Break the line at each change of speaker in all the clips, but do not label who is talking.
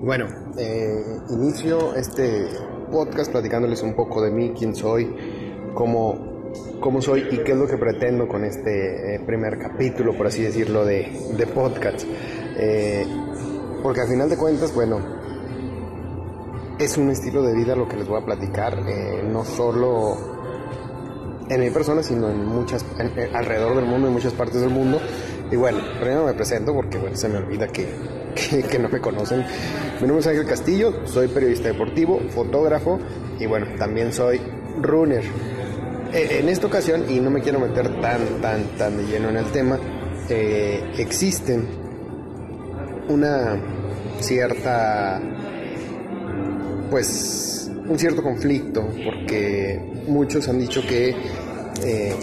Bueno, eh, inicio este podcast platicándoles un poco de mí, quién soy, cómo, cómo soy y qué es lo que pretendo con este eh, primer capítulo, por así decirlo, de, de podcast. Eh, porque al final de cuentas, bueno, es un estilo de vida lo que les voy a platicar, no solo en mi persona, sino en muchas, alrededor del mundo, en muchas partes del mundo. Y bueno, primero me presento porque bueno, se me olvida que, que, no me conocen. Mi nombre es Ángel Castillo, soy periodista deportivo, fotógrafo y bueno, también soy runner. Eh, en esta ocasión, y no me quiero meter tan, tan, tan de lleno en el tema, eh, existen una cierta, pues, un cierto conflicto, porque muchos han dicho que eh,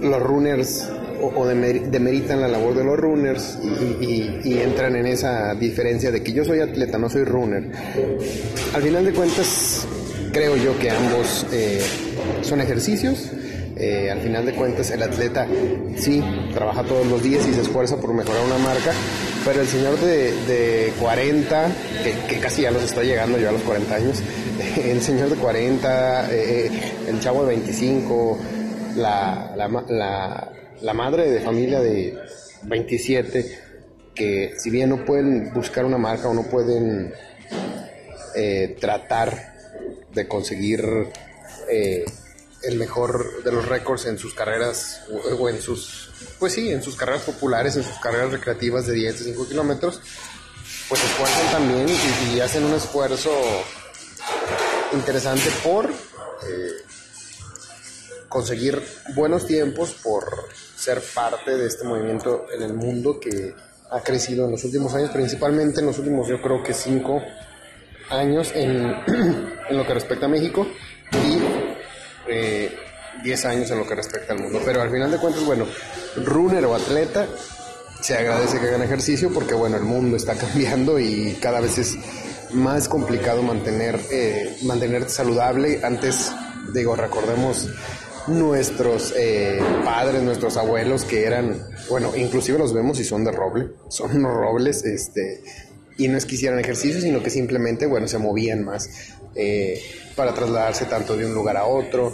los runners o, demeritan la labor de los runners y, entran en esa diferencia de que yo soy atleta, no soy runner. Al final de cuentas, creo yo que ambos eh, son ejercicios. Eh, al final de cuentas, el atleta sí trabaja todos los días y se esfuerza por mejorar una marca, pero el señor de, 40, que, casi ya los está llegando yo a los 40 años, el señor de 40, eh, el chavo de 25, la, la, la madre de familia de 27, que si bien no pueden buscar una marca o no pueden eh, tratar de conseguir eh, el mejor de los récords en sus carreras o, en sus, pues sí, en sus carreras populares, en sus carreras recreativas de 10, 5 kilómetros, pues se esfuerzan también y, hacen un esfuerzo interesante por eh, conseguir buenos tiempos, por ser parte de este movimiento en el mundo que ha crecido en los últimos años, principalmente en los últimos yo creo que cinco años en, en lo que respecta a México y eh, 10 años en lo que respecta al mundo. Pero al final de cuentas, bueno, runner o atleta, se agradece que hagan ejercicio porque bueno, el mundo está cambiando y cada vez es más complicado mantener, eh, mantenerte saludable. Antes, digo, recordemos nuestros eh, padres, nuestros abuelos que eran, bueno, inclusive los vemos y son de roble, son robles, este, y no es que hicieran ejercicio, sino que simplemente, bueno, se movían más eh, para trasladarse tanto de un lugar a otro,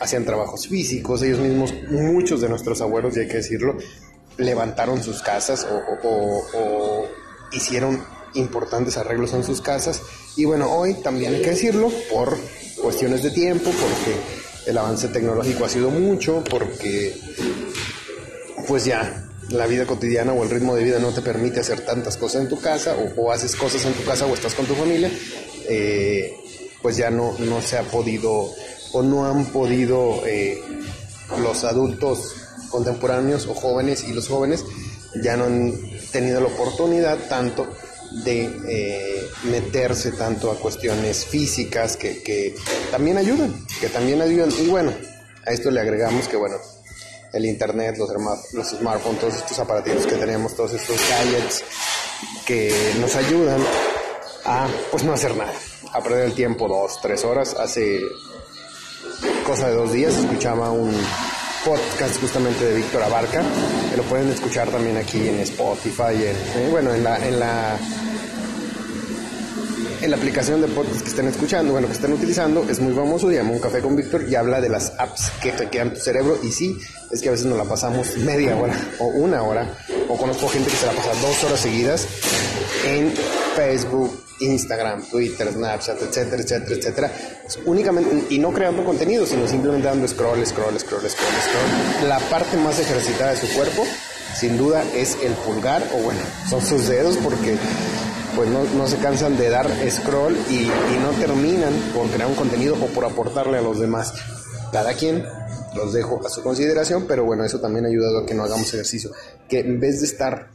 hacían trabajos físicos, ellos mismos, muchos de nuestros abuelos, y hay que decirlo, levantaron sus casas o hicieron importantes arreglos en sus casas, y bueno, hoy también hay que decirlo, por cuestiones de tiempo, porque el avance tecnológico ha sido mucho porque pues ya la vida cotidiana o el ritmo de vida no te permite hacer tantas cosas en tu casa o, haces cosas en tu casa o estás con tu familia, eh, pues ya no, no se ha podido o no han podido eh, los adultos contemporáneos o jóvenes y los jóvenes ya no han tenido la oportunidad tanto de eh, meterse tanto a cuestiones físicas que, también ayudan, que también ayudan. Y bueno, a esto le agregamos que bueno, el internet, los, los smartphones, todos estos aparatos que tenemos, todos estos gadgets que nos ayudan a pues no hacer nada, a perder el tiempo dos, tres horas. Hace cosa de dos días escuchaba un podcast justamente de Víctor Abarca, lo pueden escuchar también aquí en Spotify, en, bueno, en la, en la en la aplicación de podcast que estén escuchando, bueno, que estén utilizando, es muy famoso, se llama Un Café con Víctor y habla de las apps que quedan tu cerebro. Y sí, es que a veces nos la pasamos media hora o una hora, o conozco gente que se la pasa dos horas seguidas en Facebook, Instagram, Twitter, Snapchat, etcétera, etcétera, etcétera, únicamente, y no creando contenido, sino simplemente dando scroll, scroll, scroll, scroll, scroll. La parte más ejercitada de su cuerpo, sin duda, es el pulgar, o bueno, son sus dedos, porque pues no, se cansan de dar scroll y, no terminan por crear un contenido o por aportarle a los demás. Cada quien los dejo a su consideración, pero bueno, eso también ha ayudado a que no hagamos ejercicio. Que en vez de estar,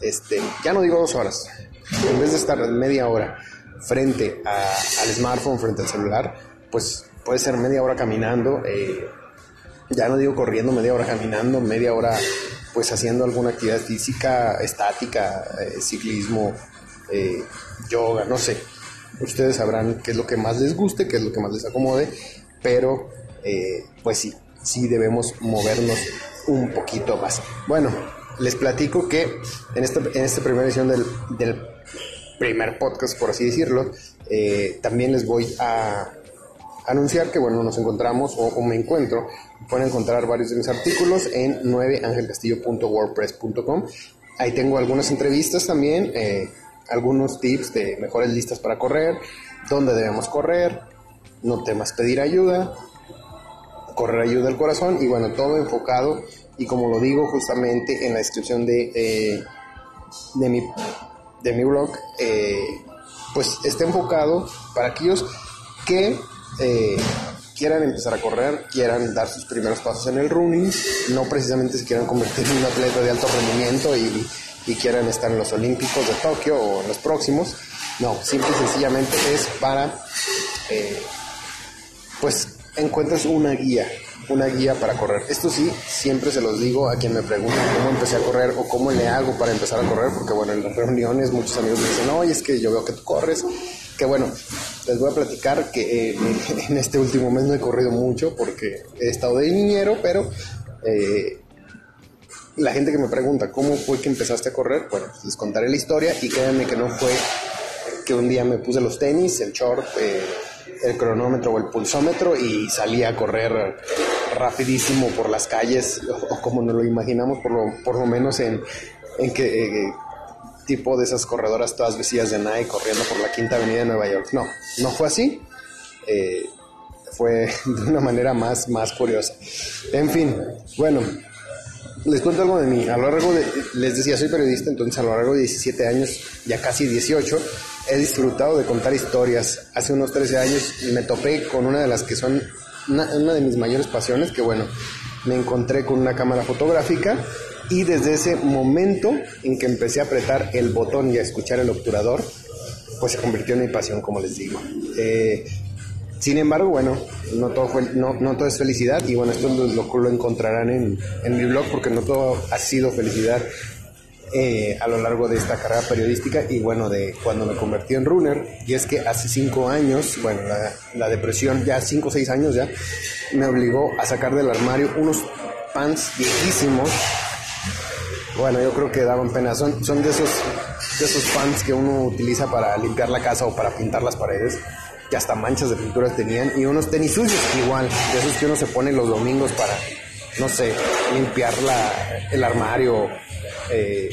este, ya no digo dos horas, en vez de estar media hora frente al smartphone, frente al celular, pues puede ser media hora caminando, eh, ya no digo corriendo, media hora caminando, media hora pues haciendo alguna actividad física, estática, eh, ciclismo, eh, yoga, no sé. Ustedes sabrán qué es lo que más les guste, qué es lo que más les acomode, pero eh, pues sí, sí debemos movernos un poquito más. Bueno, les platico que en esta, en esta primera edición del, primer podcast, por así decirlo, eh, también les voy a anunciar que, bueno, nos encontramos o, me encuentro. Pueden encontrar varios de mis artículos en 9angelcastillo.wordpress.com. Ahí tengo algunas entrevistas también, eh, algunos tips de mejores listas para correr, dónde debemos correr, no temas pedir ayuda, correr ayuda al corazón y bueno, todo enfocado y como lo digo justamente en la descripción de, eh, de mi de mi blog, eh, pues está enfocado para aquellos que eh, quieran empezar a correr, quieran dar sus primeros pasos en el running, no precisamente se quieran convertir en un atleta de alto rendimiento y, quieran estar en los Olímpicos de Tokio o en los próximos. No, simple y sencillamente es para, eh, pues, encuentres una guía, una guía para correr. Esto sí, siempre se los digo a quien me pregunta cómo empecé a correr o cómo le hago para empezar a correr, porque bueno, en las reuniones muchos amigos me dicen, oye, es que yo veo que tú corres, que bueno, les voy a platicar que eh, en este último mes no he corrido mucho porque he estado de niñero, pero eh, la gente que me pregunta cómo fue que empezaste a correr, bueno, pues les contaré la historia y créanme que no fue que un día me puse los tenis, el short, eh, el cronómetro o el pulsómetro y salí a correr rapidísimo por las calles, o, como nos lo imaginamos, por lo, por lo menos en, en que eh, tipo de esas corredoras todas vestidas de Nike corriendo por la Quinta Avenida de Nueva York. No, no fue así. Eh, fue de una manera más, más curiosa. En fin, bueno, les cuento algo de mí. A lo largo de, les decía, soy periodista, entonces a lo largo de 17 años, ya casi 18, he disfrutado de contar historias. Hace unos 13 años me topé con una de las que son una, de mis mayores pasiones, que bueno, me encontré con una cámara fotográfica y desde ese momento en que empecé a apretar el botón y a escuchar el obturador, pues se convirtió en mi pasión, como les digo. Eh, sin embargo, bueno, no todo, fue, no, no todo es felicidad y bueno, esto lo, lo encontrarán en, en, mi blog porque no todo ha sido felicidad eh, a lo largo de esta carrera periodística y bueno, de cuando me convertí en runner. Y es que hace cinco años, bueno, la, depresión, ya cinco o seis años ya, me obligó a sacar del armario unos pants viejísimos. Bueno, yo creo que daban pena. Son, son de esos de esos pants que uno utiliza para limpiar la casa o para pintar las paredes que hasta manchas de pinturas tenían, y unos tenis sucios igual, de esos que uno se pone los domingos para, no sé, limpiar la, el armario, eh,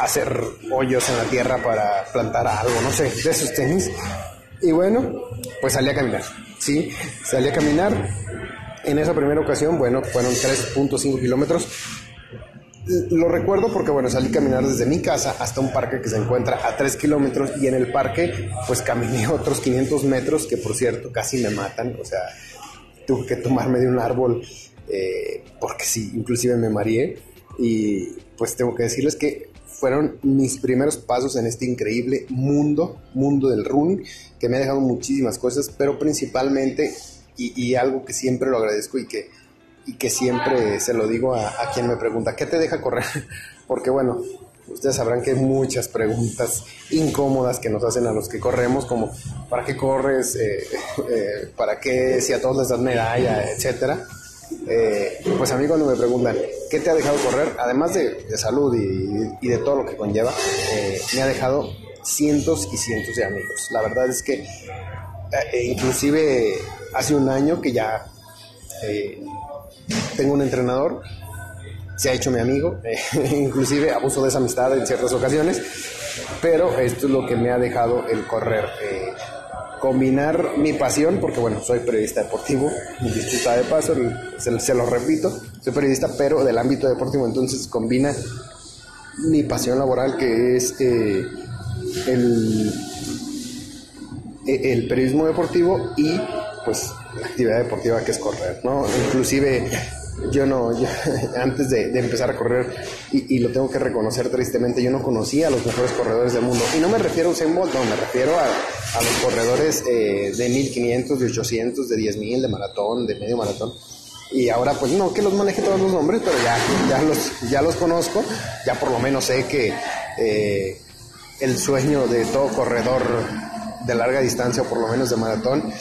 hacer hoyos en la tierra para plantar algo, no sé, de esos tenis. Y bueno, pues salí a caminar, ¿sí? Salí a caminar. En esa primera ocasión, bueno, fueron 3.5 kilómetros lo recuerdo porque, bueno, salí a caminar desde mi casa hasta un parque que se encuentra a 3 kilómetros y en el parque, pues caminé otros 500 metros que, por cierto, casi me matan. O sea, tuve que tomarme de un árbol eh, porque sí, inclusive me mareé. Y pues tengo que decirles que fueron mis primeros pasos en este increíble mundo, mundo del running, que me ha dejado muchísimas cosas, pero principalmente, y algo que siempre lo agradezco y que y que siempre se lo digo a, quien me pregunta, ¿qué te deja correr? Porque bueno, ustedes sabrán que hay muchas preguntas incómodas que nos hacen a los que corremos, como ¿para qué corres? Eh, eh, ¿Para qué si a todos les das medalla? Etcétera. Eh, pues a mí cuando me preguntan, ¿qué te ha dejado correr? Además de, salud y, de todo lo que conlleva, me ha dejado cientos y cientos de amigos. La verdad es que inclusive hace un año que ya tengo un entrenador, se ha hecho mi amigo, inclusive abuso de esa amistad en ciertas ocasiones, pero esto es lo que me ha dejado el correr. Combinar mi pasión, porque bueno, soy periodista deportivo, disputa de paso, se, lo repito, soy periodista, pero del ámbito deportivo, entonces combina mi pasión laboral que es eh, el, el periodismo deportivo y pues la actividad deportiva que es correr, ¿no? Inclusive yo no, antes de, empezar a correr, y, lo tengo que reconocer tristemente, yo no conocía a los mejores corredores del mundo. Y no me refiero a Usain Bolt, no, me refiero a, los corredores eh, de 1500, de 800, de 10000, de maratón, de medio maratón. Y ahora, pues no que los maneje todos los nombres, pero ya, ya, los, ya los conozco, ya por lo menos sé que eh, el sueño de todo corredor de larga distancia, o por lo menos de maratón,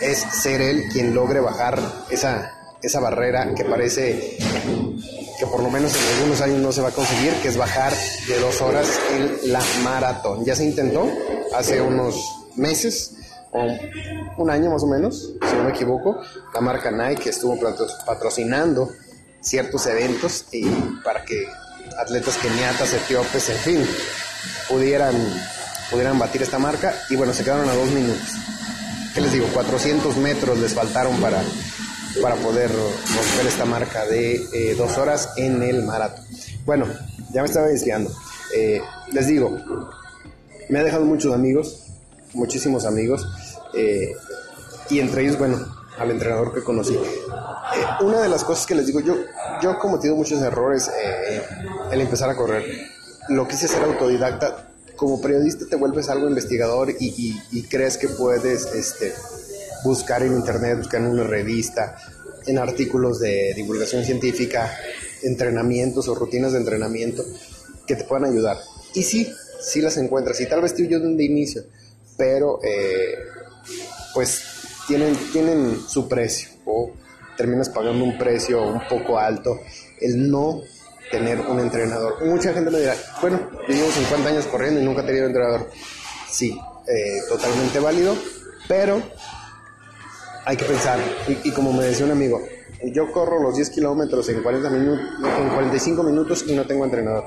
es ser él quien logre bajar esa, esa barrera que parece que por lo menos en algunos años no se va a conseguir, que es bajar de dos horas en la maratón. Ya se intentó hace unos meses, o un año más o menos, si no me equivoco, la marca Nike estuvo patrocinando ciertos eventos y para que atletas keniatas, etíopes, en fin, pudieran, pudieran batir esta marca y bueno, se quedaron a dos minutos. ¿Qué les digo? 400 metros les faltaron para, para poder romper esta marca de eh, dos horas en el maratón. Bueno, ya me estaba desviando. Eh, les digo, me ha dejado muchos amigos, muchísimos amigos, eh, y entre ellos, bueno, al entrenador que conocí. una de las cosas que les digo, yo, yo he cometido muchos errores el empezar a correr. Lo quise ser autodidacta. Como periodista te vuelves algo investigador y, y crees que puedes este, buscar en internet, buscar en una revista, en artículos de divulgación científica, entrenamientos o rutinas de entrenamiento que te puedan ayudar. Y sí, sí las encuentras y tal vez tú yo de inicio, pero eh, pues tienen, tienen su precio o terminas pagando un precio un poco alto el no tener un entrenador. Mucha gente me dirá, bueno, yo llevo 50 años corriendo y nunca he tenido entrenador. Sí, eh, totalmente válido, pero hay que pensar, y, como me decía un amigo, yo corro los 10 kilómetros en, 40 minutos, en 45 minutos y no tengo entrenador.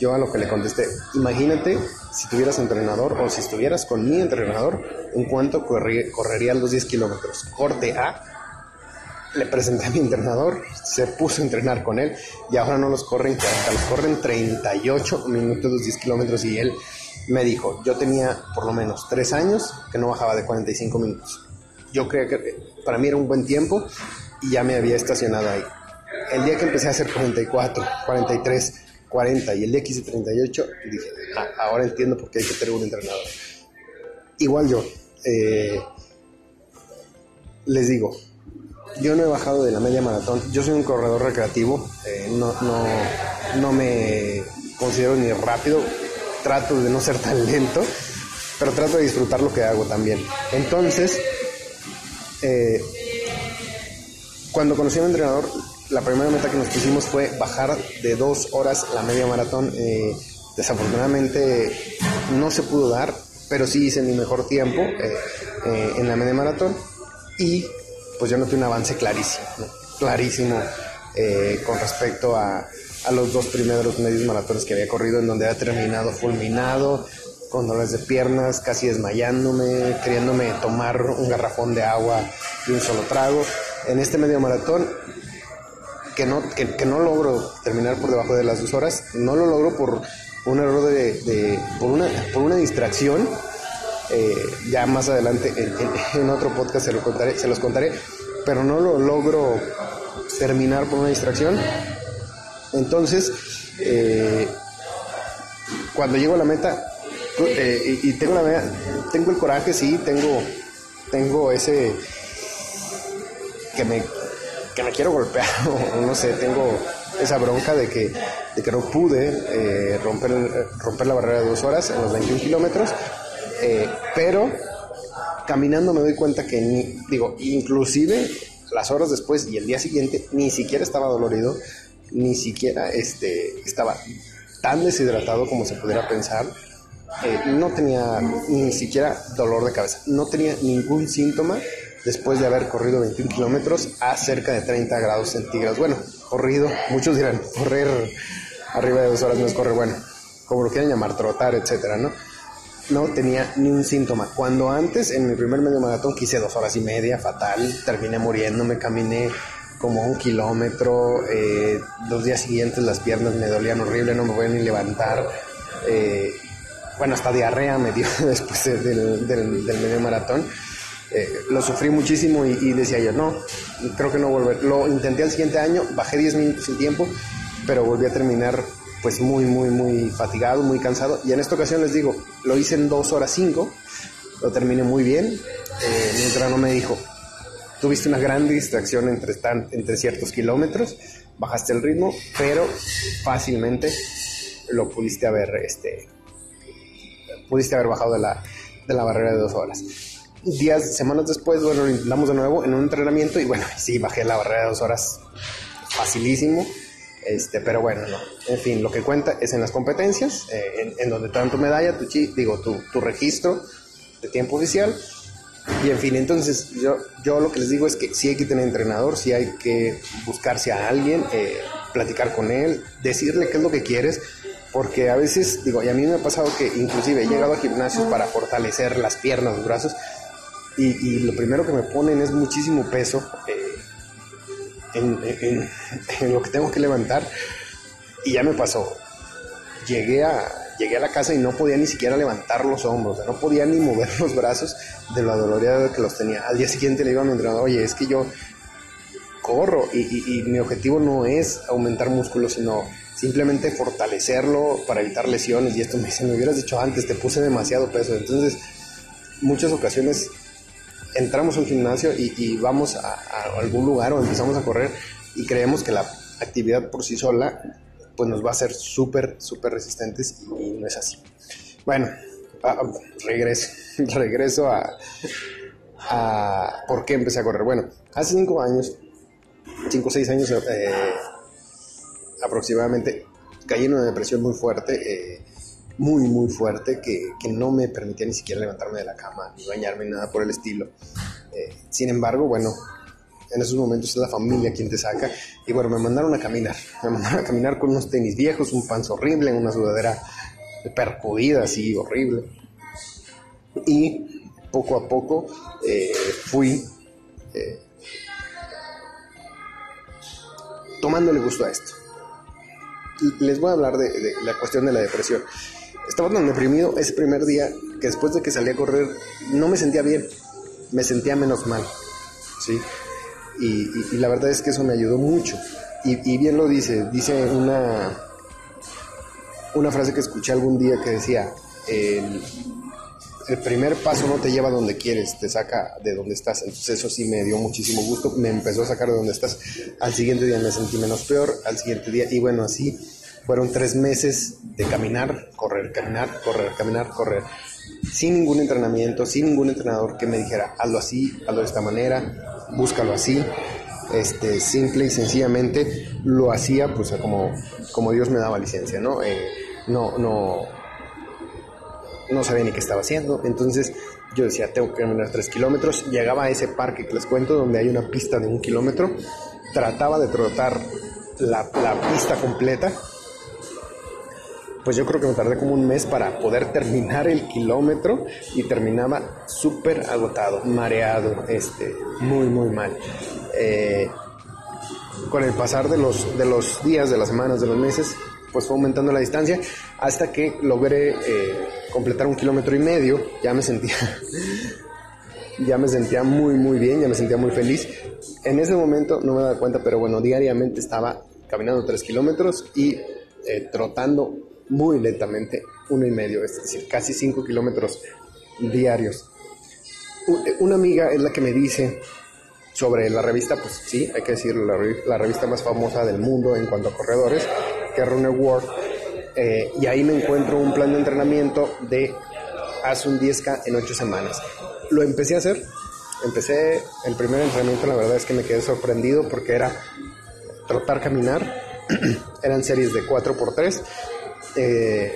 Yo a lo que le contesté, imagínate si tuvieras entrenador o si estuvieras con mi entrenador, en cuánto correrían los 10 kilómetros. Corte A, le presenté a mi entrenador, se puso a entrenar con él y ahora no los corren 40, los corren 38 minutos los 10 kilómetros y él me dijo, yo tenía por lo menos 3 años que no bajaba de 45 minutos yo creo que para mí era un buen tiempo y ya me había estacionado ahí. El día que empecé a hacer 44, 43, 40 y el día que hice 38, dije, ah, ahora entiendo por qué hay que tener un entrenador. Igual yo, eh, les digo, yo no he bajado de la media maratón, yo soy un corredor recreativo, eh, no, no, no me considero ni rápido, trato de no ser tan lento, pero trato de disfrutar lo que hago también. Entonces, eh, cuando conocí a un entrenador, la primera meta que nos pusimos fue bajar de dos horas la media maratón. Eh, desafortunadamente no se pudo dar, pero sí hice mi mejor tiempo eh, en la media maratón y pues yo noté un avance clarísimo, clarísimo con respecto a, a, los dos primeros medios maratones que había corrido, en donde había terminado fulminado, con dolores de piernas, casi desmayándome, queriéndome tomar un garrafón de agua y un solo trago. En este medio maratón, que no, que, no logro terminar por debajo de las dos horas, no lo logro por un error de, por, una, por una distracción. Eh, ya más adelante en, otro podcast se, lo contaré, se los contaré, pero no lo logro terminar por una distracción. Entonces, eh, cuando llego a la meta, eh, y, tengo la tengo el coraje, sí, tengo, tengo ese que me, que me quiero golpear, o no sé, tengo esa bronca de que, de que no pude eh, romper, romper la barrera de dos horas en los 21 kilómetros, eh, pero caminando me doy cuenta que, ni, digo, inclusive las horas después y el día siguiente ni siquiera estaba dolorido, ni siquiera este, estaba tan deshidratado como se pudiera pensar eh, no tenía ni siquiera dolor de cabeza, no tenía ningún síntoma después de haber corrido 21 kilómetros a cerca de 30 grados centígrados. Bueno, corrido, muchos dirán, correr arriba de dos horas no es correr, bueno, como lo quieran llamar, trotar, etcétera, ¿no? No tenía ni un síntoma. Cuando antes, en mi primer medio maratón, quise dos horas y media, fatal, terminé muriendo, me caminé como un kilómetro, eh, los días siguientes las piernas me dolían horrible, no me voy ni levantar. Eh, bueno, hasta diarrea me dio después del, medio maratón. Eh, lo sufrí muchísimo y, decía yo, no, creo que no volver. Lo intenté al siguiente año, bajé 10 minutos sin tiempo, pero volví a terminar pues muy, muy, muy fatigado, muy cansado. Y en esta ocasión les digo, lo hice en 2 horas 5, lo terminé muy bien. Eh, mientras no me dijo, tuviste una gran distracción entre, entre ciertos kilómetros, bajaste el ritmo, pero fácilmente lo pudiste haber este, pudiste haber bajado de la, de la barrera de dos horas. Días, semanas después, bueno, lo intentamos de nuevo en un entrenamiento y bueno, sí, bajé la barrera de dos horas facilísimo. Este, pero bueno, no. En fin, lo que cuenta es en las competencias, eh, en, donde tanto medalla, tu, digo, tu, tu registro de tiempo oficial. Y en fin, entonces yo, yo lo que les digo es que sí hay que tener entrenador, sí hay que buscarse a alguien, eh, platicar con él, decirle qué es lo que quieres, porque a veces, digo, y a mí me ha pasado que inclusive he llegado a gimnasios para fortalecer las piernas, los brazos, y, lo primero que me ponen es muchísimo peso eh, en, lo que tengo que levantar, y ya me pasó. Llegué a, llegué a la casa y no podía ni siquiera levantar los hombros, no podía ni mover los brazos de lo adolorida que los tenía. Al día siguiente le iba a mi entrenador, oye, es que yo corro y, y mi objetivo no es aumentar músculo, sino simplemente fortalecerlo para evitar lesiones y esto me dice, me hubieras dicho antes, te puse demasiado peso. Entonces, muchas ocasiones entramos a un gimnasio y, vamos a, algún lugar o empezamos a correr y creemos que la actividad por sí sola pues nos va a hacer súper, súper resistentes y, no es así. Bueno, regreso, regreso a, a por qué empecé a correr. Bueno, hace cinco años, cinco o seis años, eh, aproximadamente caí en una depresión muy fuerte, eh, muy, muy fuerte, que, que, no me permitía ni siquiera levantarme de la cama, ni bañarme, nada por el estilo. Eh, sin embargo, bueno, en esos momentos es la familia quien te saca. Y bueno, me mandaron a caminar. Me mandaron a caminar con unos tenis viejos, un panzo horrible, una sudadera percudida, así horrible. Y poco a poco eh, fui tomándole gusto a esto les voy a hablar de, la cuestión de la depresión. Estaba tan deprimido ese primer día que después de que salí a correr no me sentía bien, me sentía menos mal, ¿sí? Y, la verdad es que eso me ayudó mucho. Y, bien lo dice, dice una, una frase que escuché algún día que decía, el primer paso no te lleva donde quieres, te saca de donde estás. Entonces eso sí me dio muchísimo gusto, me empezó a sacar de donde estás. Al siguiente día me sentí menos peor, al siguiente día, y bueno, así fueron tres meses de caminar, correr, caminar, correr, caminar, correr. Sin ningún entrenamiento, sin ningún entrenador que me dijera, hazlo así, hazlo de esta manera, búscalo así. Este, simple y sencillamente lo hacía pues como, como Dios me daba licencia, ¿no? Eh, no, no, no sabía ni qué estaba haciendo. Entonces yo decía, tengo que caminar tres kilómetros. Llegaba a ese parque que les cuento, donde hay una pista de un kilómetro. Trataba de trotar la, pista completa. Pues yo creo que me tardé como un mes para poder terminar el kilómetro y terminaba súper agotado, mareado, este, muy, muy mal. Eh, con el pasar de los, de los días, de las semanas, de los meses, pues fue aumentando la distancia hasta que logré eh, completar un kilómetro y medio, ya me sentía, ya me sentía muy, muy bien, ya me sentía muy feliz. En ese momento no me daba cuenta, pero bueno, diariamente estaba caminando tres kilómetros y eh, trotando muy lentamente uno y medio, es decir, casi cinco kilómetros diarios. Una amiga es la que me dice sobre la revista, pues sí, hay que decirlo, la, revista más famosa del mundo en cuanto a corredores, que es Runner World, eh, y ahí me encuentro un plan de entrenamiento de haz un 10K en 8 semanas. Lo empecé a hacer, empecé el primer entrenamiento, la verdad es que me quedé sorprendido porque era trotar, caminar, eran series de 4x3 eh,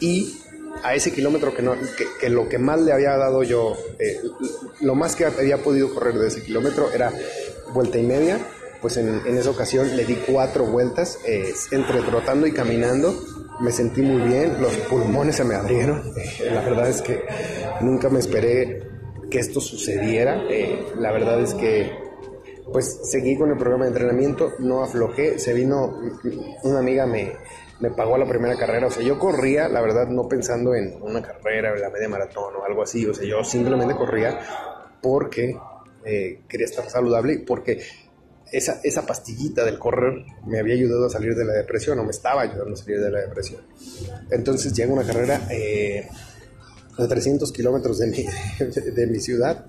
y a ese kilómetro que, no, que, lo que más le había dado yo, eh, lo más que había podido correr de ese kilómetro era vuelta y media, pues en, esa ocasión le di cuatro vueltas, entre trotando y caminando, me sentí muy bien, los pulmones se me abrieron, la verdad es que nunca me esperé que esto sucediera, eh, la verdad es que pues seguí con el programa de entrenamiento, no aflojé, se vino, una amiga me, me pagó la primera carrera, o sea, yo corría, la verdad, no pensando en una carrera, en la media maratón o algo así, o sea, yo simplemente corría porque eh, quería estar saludable y porque esa, esa pastillita del correr me había ayudado a salir de la depresión o me estaba ayudando a salir de la depresión. Entonces llega una carrera eh, de 300 kilómetros de mi, de, mi ciudad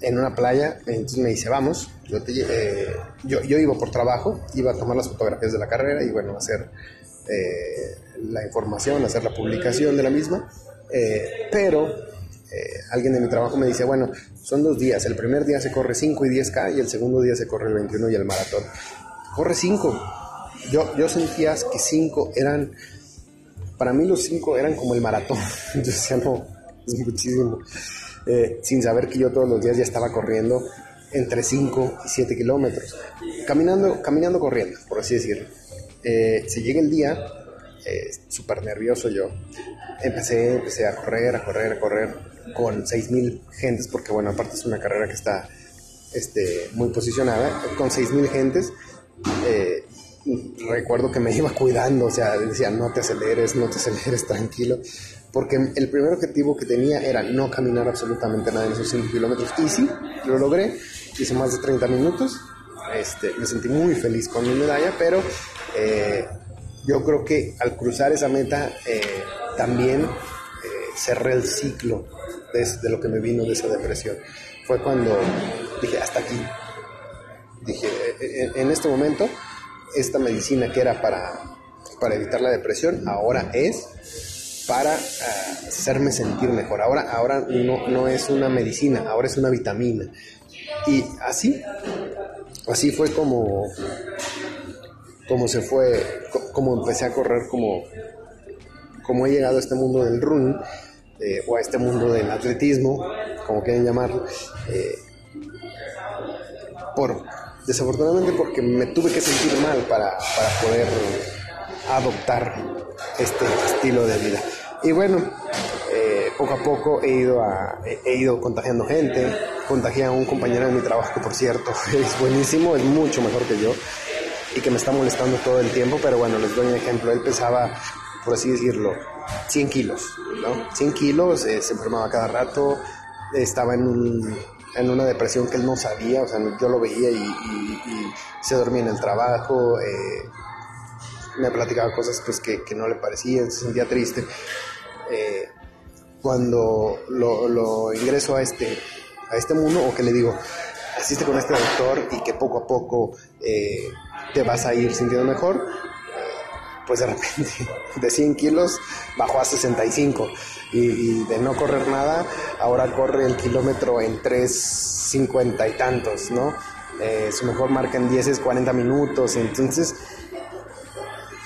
en una playa, entonces me dice, vamos, yo, eh, yo, yo, iba por trabajo, iba a tomar las fotografías de la carrera y bueno, hacer eh, la información, hacer la publicación de la misma, pero alguien de mi trabajo me dice, bueno, son dos días. El primer día se corre 5 y 10K y el segundo día se corre el 21 y el maratón. Corre 5. yo, yo sentía que cinco eran, para mí los cinco eran como el maratón. Yo decía, no, muchísimo. Eh, sin saber que yo todos los días ya estaba corriendo entre 5 y 7 kilómetros. Caminando, caminando, corriendo, por así decirlo. Eh, se llega el día, eh, súper nervioso yo. Empecé, empecé a correr, a correr, a correr con 6.000 gentes, porque bueno, aparte es una carrera que está este, muy posicionada, con 6.000 gentes. Eh, recuerdo que me iba cuidando, o sea, decía, no te aceleres, no te aceleres, tranquilo, porque el primer objetivo que tenía era no caminar absolutamente nada en esos 5 kilómetros, y sí, lo logré, hice más de 30 minutos, este, me sentí muy feliz con mi medalla, pero eh, yo creo que al cruzar esa meta eh, también cerré el ciclo de, lo que me vino de esa depresión. Fue cuando dije, hasta aquí. Dije, en este momento esta medicina que era para, para evitar la depresión, ahora es para ah, hacerme sentir mejor. Ahora, ahora no, no es una medicina, ahora es una vitamina. Y así, así fue como, como se fue, como empecé a correr, como, como he llegado a este mundo del running, eh, o a este mundo del atletismo, como quieren llamarlo, eh, por, desafortunadamente porque me tuve que sentir mal para, poder adoptar este estilo de vida. Y bueno, eh, poco a poco he ido, a, he ido contagiando gente, contagié a un compañero de mi trabajo por cierto es buenísimo, es mucho mejor que yo y que me está molestando todo el tiempo, pero bueno, les doy un ejemplo, él pesaba, por así decirlo, 100 kilos, ¿no? 100 kilos, eh, se enfermaba cada rato, estaba en un en una depresión que él no sabía, o sea, yo lo veía y, se dormía en el trabajo, eh, me platicaba cosas pues que, no le parecían, se sentía triste. Eh, cuando lo, ingreso a este, a este mundo, o que le digo, asiste con este doctor y que poco a poco te vas a ir sintiendo mejor, pues de repente de 100 kilos bajó a 65 y, de no correr nada, ahora corre el kilómetro en 3.50 y tantos, ¿no? Eh, su mejor marca en 10 es 40 minutos, entonces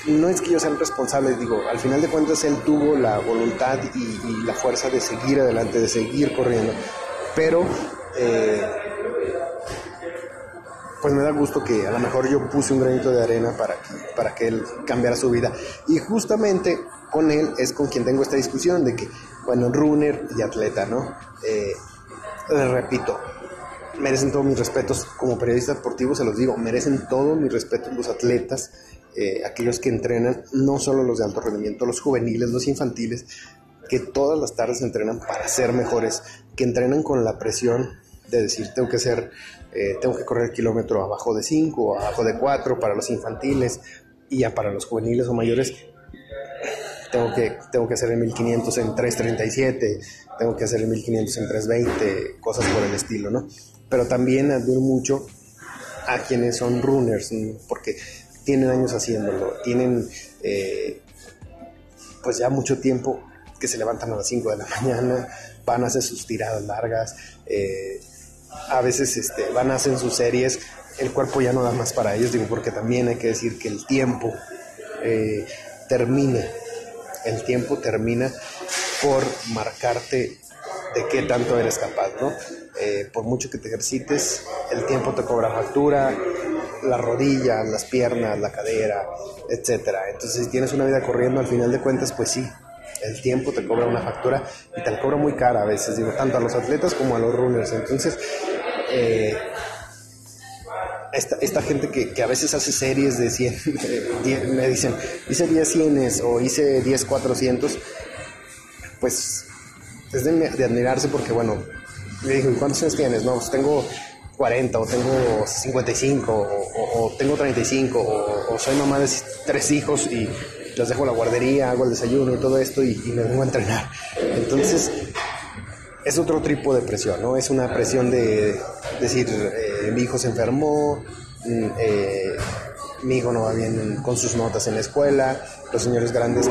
no es que yo sea el responsable, digo, al final de cuentas él tuvo la voluntad y, la fuerza de seguir adelante, de seguir corriendo, pero eh, pues me da gusto que a lo mejor yo puse un granito de arena para que, para que él cambiara su vida. Y justamente con él es con quien tengo esta discusión de que, bueno, runner y atleta, ¿no? Eh, les repito, merecen todos mis respetos como periodista deportivo, se los digo, merecen todos mis respetos los atletas, eh, aquellos que entrenan, no solo los de alto rendimiento, los juveniles, los infantiles, que todas las tardes entrenan para ser mejores, que entrenan con la presión de decir, tengo que ser, eh, tengo que correr kilómetro abajo de 5, abajo de 4 para los infantiles y para los juveniles o mayores tengo que, tengo que hacer el 1500 en 337, tengo que hacer el 1500 en 320, cosas por el estilo, ¿no? Pero también admiro mucho a quienes son runners, porque tienen años haciéndolo, tienen eh, pues ya mucho tiempo que se levantan a las 5 de la mañana, van a hacer sus tiradas largas, eh, a veces este, van a hacer sus series, el cuerpo ya no da más para ellos, digo, porque también hay que decir que el tiempo eh, termina el tiempo termina por marcarte de qué tanto eres capaz, ¿no? Eh, por mucho que te ejercites, el tiempo te cobra factura, las rodillas, las piernas, la cadera, etcétera. Entonces, si tienes una vida corriendo, al final de cuentas, pues sí, el tiempo te cobra una factura y te la cobra muy cara a veces, digo, tanto a los atletas como a los runners. Entonces, eh, esta, esta gente que, que, a veces hace series de 100, me dicen, hice 10 100 o hice 10 400, pues es de, admirarse porque, bueno, me digo, ¿cuántos años tienes? No, pues tengo 40 o tengo 55 o, o, tengo 35 o, soy mamá de tres hijos y los dejo la guardería, hago el desayuno y todo esto y, me vengo a entrenar. Entonces, es otro tipo de presión, ¿no? Es una presión de decir, eh, mi hijo se enfermó, mm, eh, mi hijo no va bien con sus notas en la escuela, los señores grandes,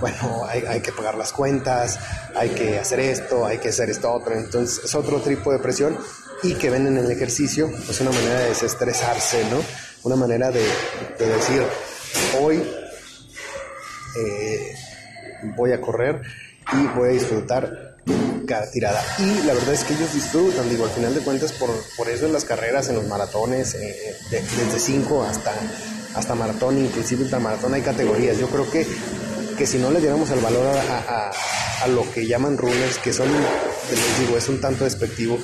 bueno, hay, que pagar las cuentas, hay que hacer esto, hay que hacer esto otro, entonces es otro tipo de presión y que ven en el ejercicio, pues una manera de desestresarse, ¿no? una manera de, decir, hoy eh, voy a correr y voy a disfrutar cada tirada. Y la verdad es que ellos disfrutan, digo, al final de cuentas, por, por eso en las carreras, en los maratones, eh, desde 5 hasta, hasta maratón, inclusive ultramaratón, hay categorías. Yo creo que, que si no le diéramos el valor a, a, lo que llaman runners, que son, les digo, es un tanto despectivo,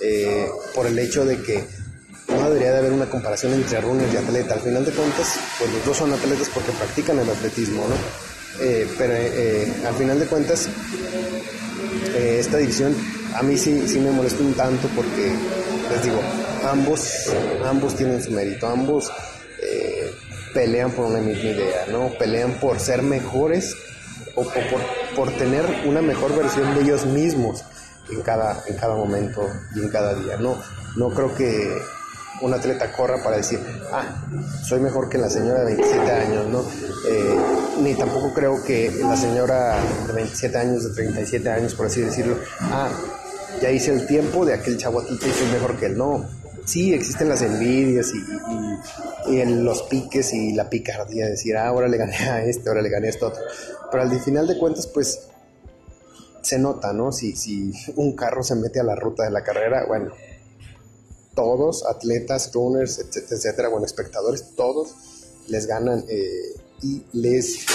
eh, por el hecho de que no debería de haber una comparación entre runners y atleta. Al final de cuentas, pues los dos son atletas porque practican el atletismo, ¿no? Eh, pero al final de cuentas eh, esta división a mí sí, sí me molesta un tanto porque, les digo, ambos, ambos tienen su mérito, ambos eh, pelean por una misma idea, ¿no? Pelean por ser mejores o, por, por, tener una mejor versión de ellos mismos en cada, en cada momento y en cada día, ¿no? No creo que un atleta corra para decir, ah, soy mejor que la señora de 27 años, ¿no? Eh, ni tampoco creo que la señora de 27 años, de 37 años, por así decirlo, ah, ya hice el tiempo de aquel chaguatito y soy mejor que él, no. Sí, existen las envidias y, y, los piques y la picardía, decir, ah, ahora le gané a este, ahora le gané a este otro. Pero al final de cuentas, pues se nota, ¿no? Si, si un carro se mete a la ruta de la carrera, bueno, todos, atletas, runners, etcétera, bueno, espectadores, todos les ganan eh, y les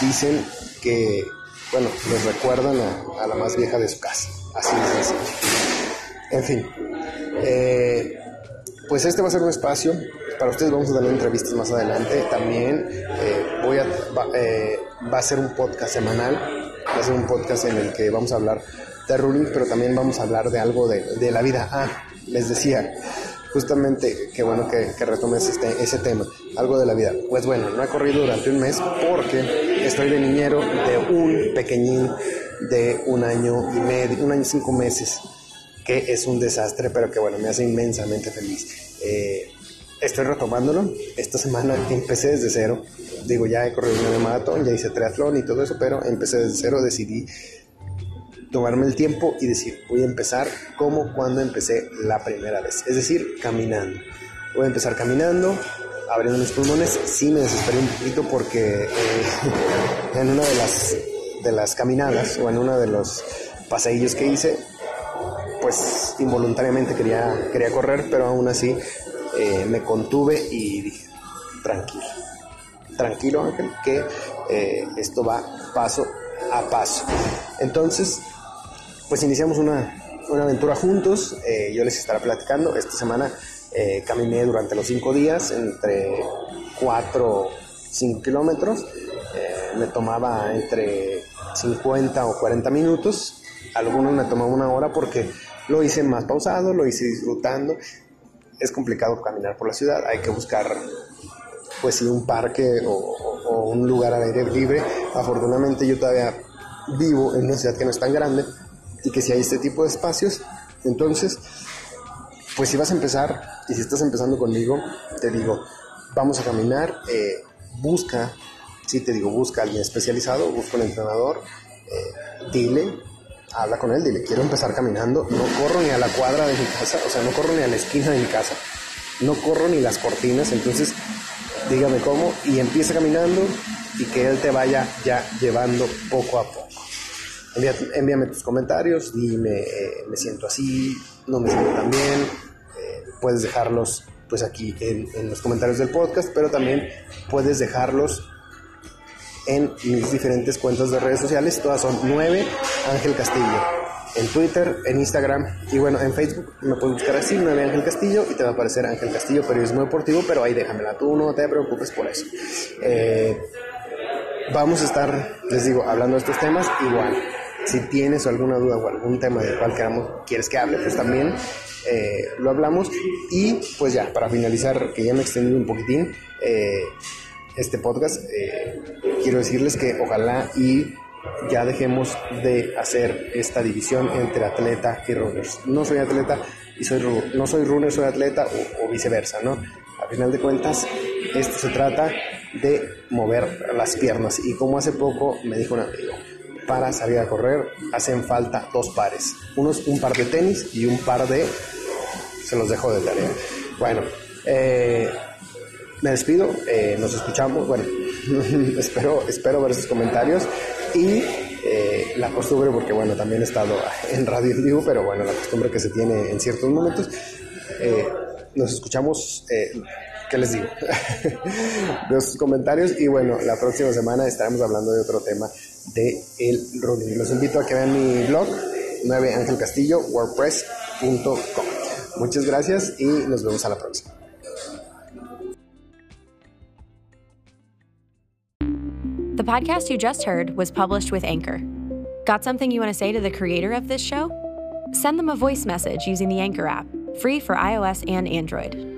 dicen que, bueno, les recuerdan a, la más vieja de su casa. Así es En fin, eh, pues este va a ser un espacio. Para ustedes vamos a dar entrevistas más adelante. También eh, voy a, va, va, a ser un podcast semanal. Va a ser un podcast en el que vamos a hablar de running, pero también vamos a hablar de algo de, de la vida. Ah, les decía, justamente, qué bueno que, retomes este, ese tema, algo de la vida. Pues bueno, no he corrido durante un mes porque estoy de niñero de un pequeñín de un año y medio, un año y cinco meses, que es un desastre, pero que bueno, me hace inmensamente feliz. Eh, estoy retomándolo. Esta semana empecé desde cero. Digo, ya he corrido un maratón, ya hice triatlón y todo eso, pero empecé desde cero. Decidí tomarme el tiempo y decir, voy a empezar como cuando empecé la primera vez, es decir, caminando. Voy a empezar caminando, abriendo mis pulmones, sí me desesperé un poquito porque eh, en una de las, de las caminadas o en uno de los paseillos que hice, pues involuntariamente quería, quería correr, pero aún así eh, me contuve y dije, tranquilo, tranquilo Ángel, que eh, esto va paso a paso. Entonces, pues iniciamos una, aventura juntos. Eh, yo les estaré platicando. Esta semana eh, caminé durante los cinco días entre 4 5 kilómetros. Eh, me tomaba entre 50 o 40 minutos. Algunos me tomaban una hora porque lo hice más pausado, lo hice disfrutando. Es complicado caminar por la ciudad, hay que buscar pues sí un parque o, o un lugar al aire libre. Afortunadamente yo todavía vivo en una ciudad que no es tan grande, y que si hay este tipo de espacios, entonces, pues si vas a empezar y si estás empezando conmigo, te digo, vamos a caminar, eh, busca, si te digo, busca a alguien especializado, busca un entrenador, eh, dile, habla con él, dile, quiero empezar caminando, no corro ni a la cuadra de mi casa, o sea, no corro ni a la esquina de mi casa, no corro ni las cortinas, entonces dígame cómo y empieza caminando y que él te vaya ya llevando poco a poco envíame tus comentarios, dime, eh, me siento así, no me siento tan bien, eh, puedes dejarlos pues aquí en, los comentarios del podcast, pero también puedes dejarlos en mis diferentes cuentas de redes sociales, todas son 9 Ángel Castillo, en Twitter, en Instagram y bueno, en Facebook me puedes buscar así, 9 Ángel Castillo y te va a aparecer Ángel Castillo Periodismo Deportivo, pero ahí déjamela, tú no te preocupes por eso. Eh, vamos a estar, les digo, hablando de estos temas igual si tienes alguna duda o algún tema del cual queramos, quieres que hable, pues también eh, lo hablamos. Y pues ya, para finalizar, que ya me he extendido un poquitín eh, este podcast, eh, quiero decirles que ojalá y ya dejemos de hacer esta división entre atleta y runners. No soy atleta y soy no soy runner, soy atleta o, viceversa, ¿no? A final de cuentas, esto se trata de mover las piernas. Y como hace poco me dijo un amigo, para salir a correr hacen falta dos pares. Unos, un par de tenis y un par de... Se los dejo de tarea. Bueno, eh, me despido, eh, nos escuchamos, bueno, espero, espero ver sus comentarios y eh, la costumbre, porque bueno, también he estado en radio vivo, pero bueno, la costumbre que se tiene en ciertos momentos. Eh, nos escuchamos, ¿qué les digo? de sus comentarios y bueno, la próxima semana estaremos hablando de otro tema de el. Los invito a que vean mi blog 9 Ángel Castillo, wordpress.com. Muchas gracias y nos vemos a la próxima.
The podcast you just heard was published with Anchor. Got something you want to say to the creator of this show? Send them a voice message using the Anchor app, free for iOS and Android.